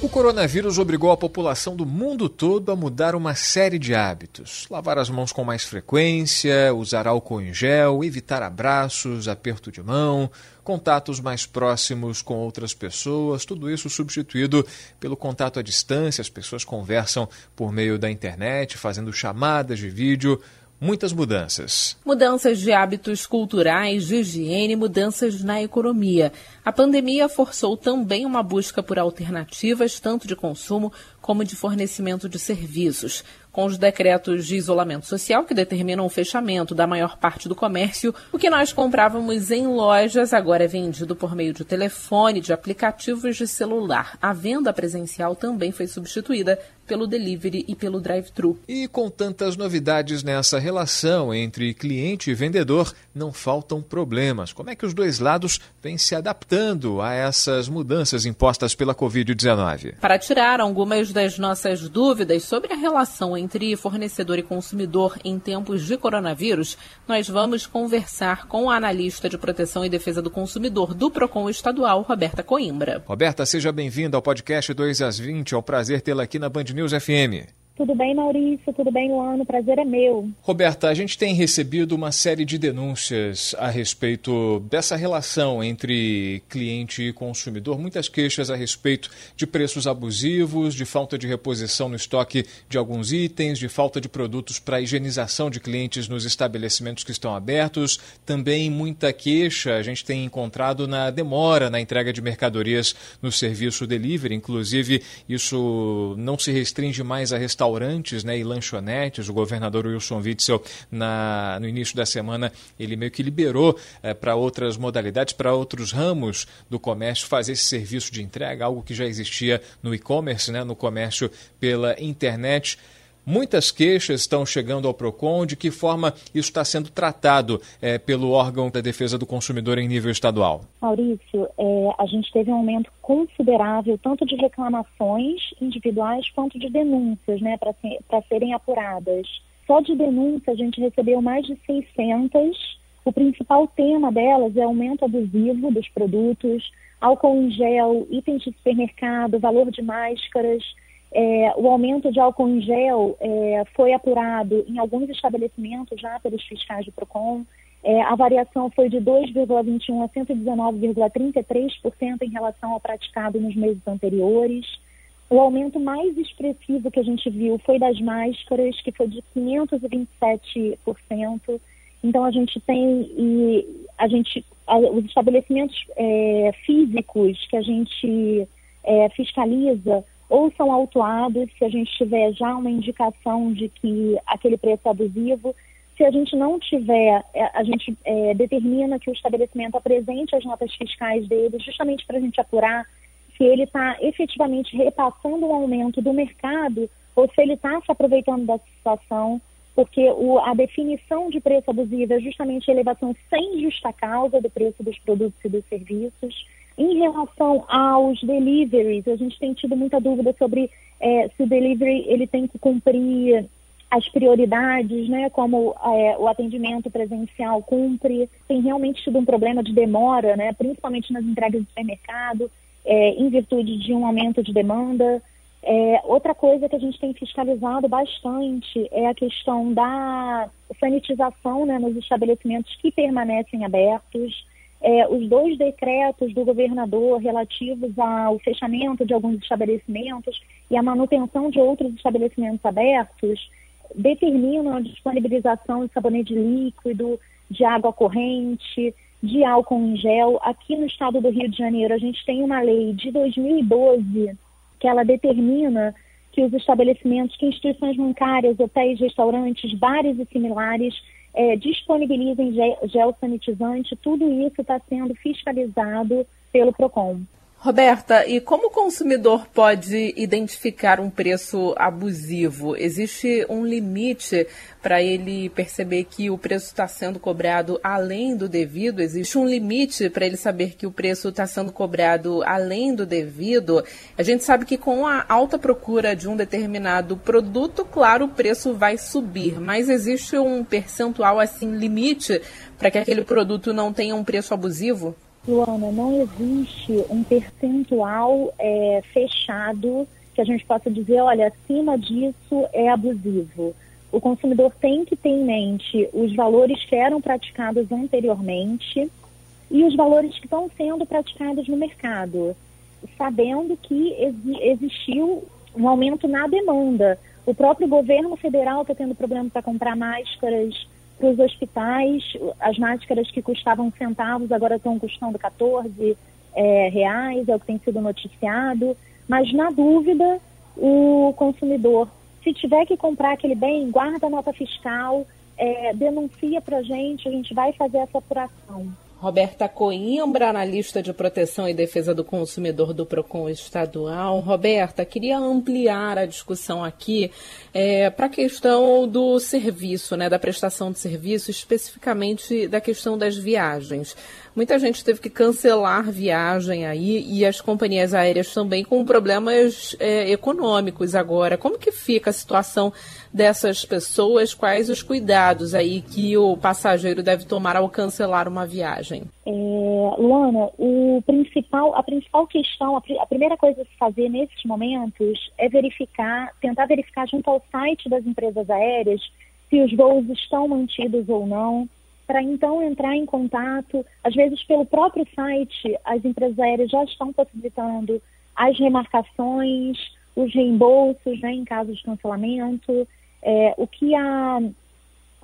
O coronavírus obrigou a população do mundo todo a mudar uma série de hábitos. Lavar as mãos com mais frequência, usar álcool em gel, evitar abraços, aperto de mão, contatos mais próximos com outras pessoas, tudo isso substituído pelo contato à distância. As pessoas conversam por meio da internet, fazendo chamadas de vídeo muitas mudanças. Mudanças de hábitos culturais, de higiene, mudanças na economia. A pandemia forçou também uma busca por alternativas, tanto de consumo como de fornecimento de serviços. Com os decretos de isolamento social que determinam o fechamento da maior parte do comércio, o que nós comprávamos em lojas agora é vendido por meio de telefone, de aplicativos de celular. A venda presencial também foi substituída pelo delivery e pelo drive-thru. E com tantas novidades nessa relação entre cliente e vendedor, não faltam problemas. Como é que os dois lados vêm se adaptando a essas mudanças impostas pela Covid-19? Para tirar algumas das nossas dúvidas sobre a relação entre fornecedor e consumidor em tempos de coronavírus, nós vamos conversar com a analista de proteção e defesa do consumidor do Procon Estadual, Roberta Coimbra. Roberta, seja bem-vinda ao podcast 2 às 20. É um prazer tê-la aqui na Band News FM. Tudo bem, Maurício? Tudo bem, Luano? Prazer é meu. Roberta, a gente tem recebido uma série de denúncias a respeito dessa relação entre cliente e consumidor, muitas queixas a respeito de preços abusivos, de falta de reposição no estoque de alguns itens, de falta de produtos para higienização de clientes nos estabelecimentos que estão abertos, também muita queixa a gente tem encontrado na demora na entrega de mercadorias no serviço delivery, inclusive isso não se restringe mais a restaurantes restaurantes né, e lanchonetes. O governador Wilson Witzel, na, no início da semana, ele meio que liberou é, para outras modalidades, para outros ramos do comércio, fazer esse serviço de entrega, algo que já existia no e-commerce, né, no comércio pela internet. Muitas queixas estão chegando ao PROCON. De que forma isso está sendo tratado é, pelo órgão da defesa do consumidor em nível estadual? Maurício, é, a gente teve um aumento considerável tanto de reclamações individuais quanto de denúncias né, para ser, serem apuradas. Só de denúncia a gente recebeu mais de 600. O principal tema delas é aumento abusivo dos produtos, álcool em gel, itens de supermercado, valor de máscaras é, o aumento de álcool em gel é, foi apurado em alguns estabelecimentos já pelos fiscais do PROCON. É, a variação foi de 2,21% a 119,33% em relação ao praticado nos meses anteriores. O aumento mais expressivo que a gente viu foi das máscaras, que foi de 527%. Então a gente tem e a gente a, os estabelecimentos é, físicos que a gente é, fiscaliza ou são autuados se a gente tiver já uma indicação de que aquele preço é abusivo. Se a gente não tiver, é, a gente é, determina que o estabelecimento apresente as notas fiscais dele, justamente para a gente apurar se ele está efetivamente repassando o aumento do mercado ou se ele está se aproveitando da situação, porque o, a definição de preço abusivo é justamente a elevação sem justa causa do preço dos produtos e dos serviços. Em relação aos deliveries, a gente tem tido muita dúvida sobre é, se o delivery ele tem que cumprir as prioridades, né, como é, o atendimento presencial cumpre. Tem realmente tido um problema de demora, né, principalmente nas entregas de supermercado, é, em virtude de um aumento de demanda. É, outra coisa que a gente tem fiscalizado bastante é a questão da sanitização né, nos estabelecimentos que permanecem abertos é, os dois decretos do governador relativos ao fechamento de alguns estabelecimentos e a manutenção de outros estabelecimentos abertos determinam a disponibilização de sabonete líquido, de água corrente, de álcool em gel. Aqui no estado do Rio de Janeiro, a gente tem uma lei de 2012 que ela determina que os estabelecimentos, que instituições bancárias, hotéis, restaurantes, bares e similares é, disponibilizem gel sanitizante, tudo isso está sendo fiscalizado pelo PROCON. Roberta, e como o consumidor pode identificar um preço abusivo? Existe um limite para ele perceber que o preço está sendo cobrado além do devido? Existe um limite para ele saber que o preço está sendo cobrado além do devido? A gente sabe que com a alta procura de um determinado produto, claro, o preço vai subir, mas existe um percentual assim limite para que aquele produto não tenha um preço abusivo? Luana, não existe um percentual é, fechado que a gente possa dizer, olha, acima disso é abusivo. O consumidor tem que ter em mente os valores que eram praticados anteriormente e os valores que estão sendo praticados no mercado, sabendo que existiu um aumento na demanda. O próprio governo federal está tendo problema para comprar máscaras para os hospitais, as máscaras que custavam centavos agora estão custando 14 é, reais, é o que tem sido noticiado. Mas, na dúvida, o consumidor, se tiver que comprar aquele bem, guarda a nota fiscal, é, denuncia para a gente, a gente vai fazer essa apuração. Roberta Coimbra, analista de proteção e defesa do consumidor do PROCON estadual. Roberta, queria ampliar a discussão aqui é, para a questão do serviço, né, da prestação de serviço, especificamente da questão das viagens. Muita gente teve que cancelar viagem aí e as companhias aéreas também com problemas é, econômicos agora. Como que fica a situação dessas pessoas? Quais os cuidados aí que o passageiro deve tomar ao cancelar uma viagem? É, Luana, o principal, a principal questão, a, a primeira coisa a se fazer nesses momentos é verificar, tentar verificar junto ao site das empresas aéreas se os voos estão mantidos ou não para então entrar em contato, às vezes pelo próprio site, as empresas aéreas já estão possibilitando as remarcações, os reembolsos né, em caso de cancelamento. É, o que a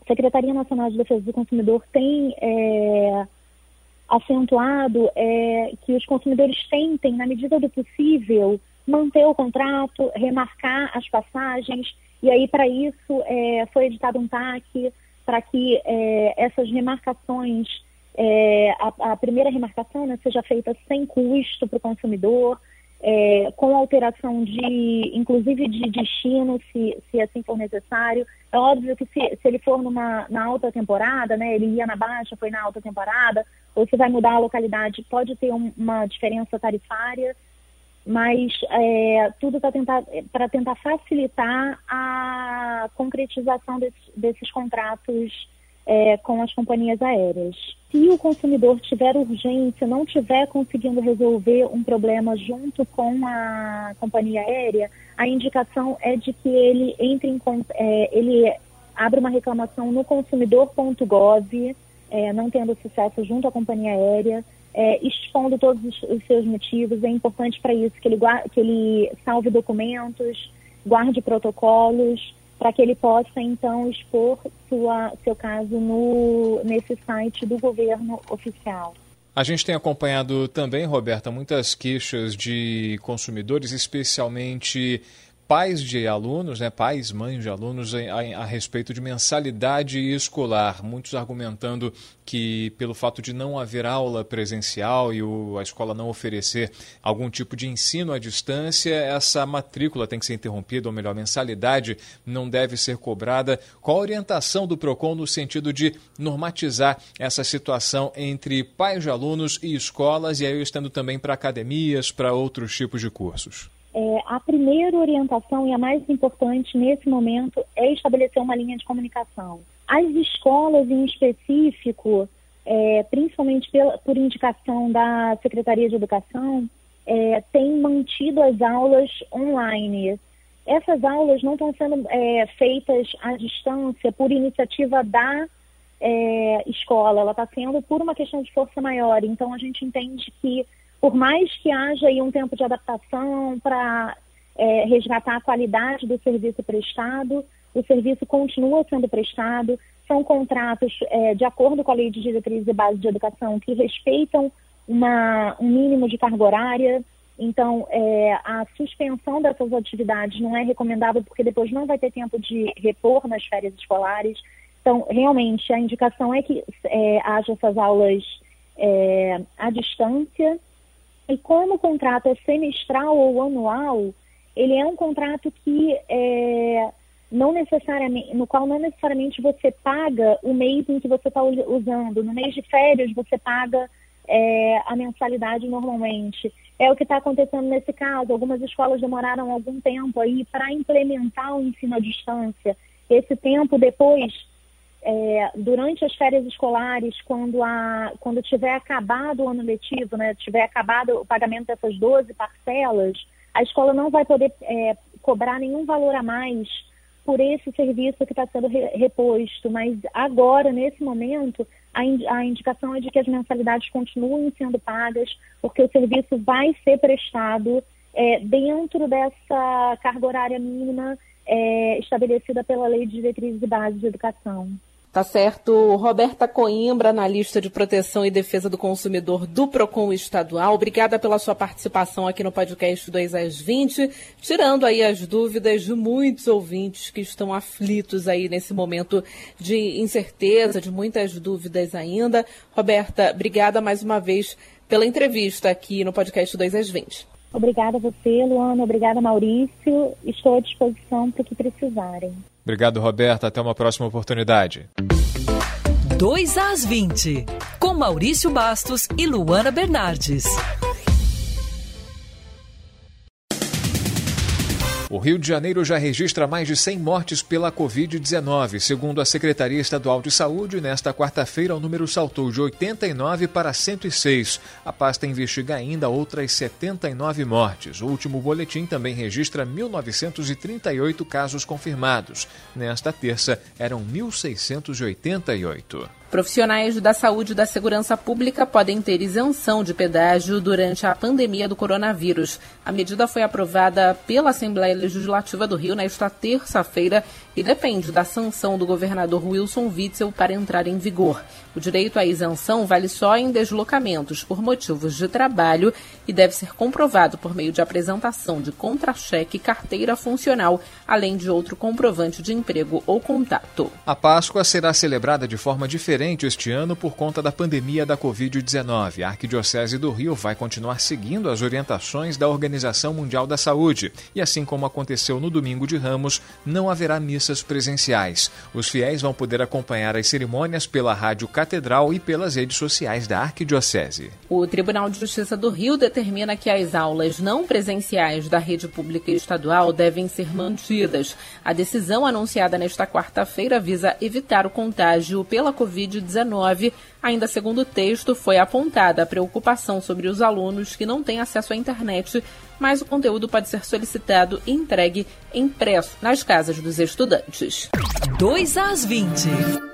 Secretaria Nacional de Defesa do Consumidor tem é, acentuado é que os consumidores tentem, na medida do possível, manter o contrato, remarcar as passagens, e aí para isso é, foi editado um TAC para que é, essas remarcações, é, a, a, primeira remarcação né, seja feita sem custo para o consumidor, é, com alteração de, inclusive de destino, se, se assim for necessário. É óbvio que se, se ele for numa, na alta temporada, né, ele ia na baixa, foi na alta temporada, ou se vai mudar a localidade, pode ter um, uma diferença tarifária, mas é, tudo para tentar, para tentar facilitar a concretização desse, desses contratos é, com as companhias aéreas. Se o consumidor tiver urgência, não tiver conseguindo resolver um problema junto com a companhia aérea, a indicação é de que ele entre em é, ele abra uma reclamação no consumidor.gov, é, não tendo sucesso junto à companhia aérea, é, expondo todos os, os, seus motivos. É importante para isso que ele, que ele salve documentos, guarde protocolos, para que ele possa então expor sua, seu caso no, nesse site do governo oficial. A gente tem acompanhado também, Roberta, muitas queixas de consumidores, especialmente pais de alunos, né, pais, mães de alunos, a, a, respeito de mensalidade escolar. Muitos argumentando que, pelo fato de não haver aula presencial e o, a escola não oferecer algum tipo de ensino à distância, essa matrícula tem que ser interrompida, ou melhor, mensalidade não deve ser cobrada. Qual a orientação do PROCON no sentido de normatizar essa situação entre pais de alunos e escolas, e aí eu também para academias, para outros tipos de cursos? É, a primeira orientação e a mais importante nesse momento é estabelecer uma linha de comunicação. As escolas, em específico, é, principalmente pela, por indicação da Secretaria de Educação, é, têm mantido as aulas online. Essas aulas não estão sendo é, feitas à distância por iniciativa da é, escola, ela está sendo por uma questão de força maior. Então, a gente entende que por mais que haja aí um tempo de adaptação para é, resgatar a qualidade do serviço prestado, o serviço continua sendo prestado, são contratos é, de acordo com a Lei de Diretrizes e Bases de Educação que respeitam uma, um mínimo de carga horária, então, é, a suspensão dessas atividades não é recomendável porque depois não vai ter tempo de repor nas férias escolares. Então, realmente, a indicação é que é, haja essas aulas é, à distância E como o contrato é semestral ou anual, ele é um contrato que é, não necessariamente, no qual não necessariamente você paga o mês em que você está usando. No mês de férias você paga é, a mensalidade normalmente. É o que está acontecendo nesse caso. Algumas escolas demoraram algum tempo aí para implementar o ensino à distância. Esse tempo depois, é, durante as férias escolares, quando, a, quando tiver acabado o ano letivo, né, tiver acabado o pagamento dessas 12 parcelas, a escola não vai poder é, cobrar nenhum valor a mais por esse serviço que está sendo re reposto. Mas agora, nesse momento, a, in a indicação é de que as mensalidades continuem sendo pagas, porque o serviço vai ser prestado é, dentro dessa carga horária mínima é, estabelecida pela Lei de Diretrizes e Bases de Educação. Tá certo. Roberta Coimbra, analista de proteção e defesa do consumidor do PROCON estadual. Obrigada pela sua participação aqui no podcast 2 às 20, tirando aí as dúvidas de muitos ouvintes que estão aflitos aí nesse momento de incerteza, de muitas dúvidas ainda. Roberta, obrigada mais uma vez pela entrevista aqui no podcast 2 às 20. Obrigada a você, Luana. Obrigada, Maurício. Estou à disposição para o que precisarem. Obrigado, Roberta. Até uma próxima oportunidade. 2 às 20, com Maurício Bastos e Luana Bernardes. Rio de Janeiro já registra mais de 100 mortes pela Covid-19. Segundo a Secretaria Estadual de Saúde, nesta quarta-feira o número saltou de 89 para 106. A pasta investiga ainda outras 79 mortes. O último boletim também registra 1.938 casos confirmados. Nesta terça, eram 1.688. Profissionais da saúde e da segurança pública podem ter isenção de pedágio durante a pandemia do coronavírus. A medida foi aprovada pela Assembleia Legislativa do Rio nesta terça-feira e depende da sanção do governador Wilson Witzel para entrar em vigor. O direito à isenção vale só em deslocamentos por motivos de trabalho e deve ser comprovado por meio de apresentação de contra-cheque carteira funcional, além de outro comprovante de emprego ou contato. A Páscoa será celebrada de forma diferente este ano por conta da pandemia da Covid-19. A Arquidiocese do Rio vai continuar seguindo as orientações da Organização Mundial da Saúde. E assim como aconteceu no domingo de Ramos, não haverá missas presenciais. Os fiéis vão poder acompanhar as cerimônias pela Rádio Catedral e pelas redes sociais da Arquidiocese. O Tribunal de Justiça do Rio determina que as aulas não presenciais da rede pública estadual devem ser mantidas. A decisão anunciada nesta quarta-feira visa evitar o contágio pela Covid-19. Ainda segundo o texto, foi apontada a preocupação sobre os alunos que não têm acesso à internet, mas o conteúdo pode ser solicitado e entregue impresso nas casas dos estudantes. 2 às 20.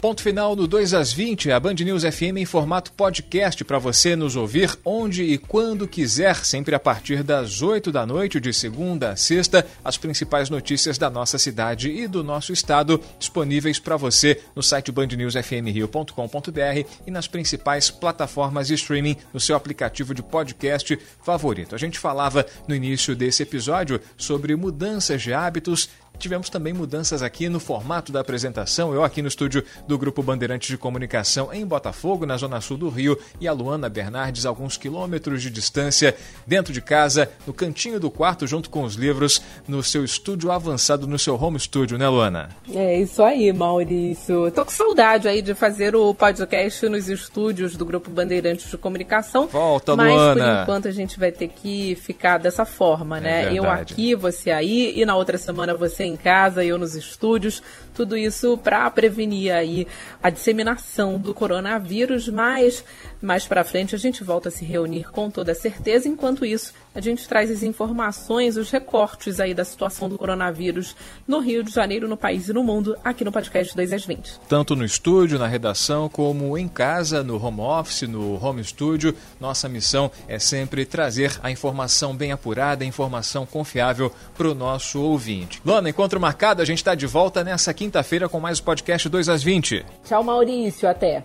Ponto final no 2 às 20, a Band News FM em formato podcast para você nos ouvir onde e quando quiser, sempre a partir das 8 da noite, de segunda a sexta, as principais notícias da nossa cidade e do nosso estado disponíveis para você no site bandnewsfmrio.com.br e nas principais plataformas de streaming no seu aplicativo de podcast favorito. A gente falava no início desse episódio sobre mudanças de hábitos Tivemos também mudanças aqui no formato da apresentação. Eu aqui no estúdio do Grupo Bandeirantes de Comunicação em Botafogo, na zona sul do Rio, e a Luana Bernardes, alguns quilômetros de distância, dentro de casa, no cantinho do quarto, junto com os livros, no seu estúdio avançado, no seu home studio, né, Luana? É isso aí, Maurício. Tô com saudade aí de fazer o podcast nos estúdios do Grupo Bandeirantes de Comunicação. Volta, mas, Luana! Mas por enquanto a gente vai ter que ficar dessa forma, né? É Eu aqui, você aí, e na outra semana você em casa, eu nos estúdios, tudo isso para prevenir aí a disseminação do coronavírus, mas mais para frente a gente volta a se reunir com toda certeza. Enquanto isso, a gente traz as informações, os recortes aí da situação do coronavírus no Rio de Janeiro, no país e no mundo, aqui no podcast 2 às 20. Tanto no estúdio, na redação, como em casa, no home office, no home studio, nossa missão é sempre trazer a informação bem apurada, a informação confiável para o nosso ouvinte. Luana, encontro marcado, a gente está de volta nessa quinta-feira com mais o podcast 2 às 20. Tchau, Maurício, até.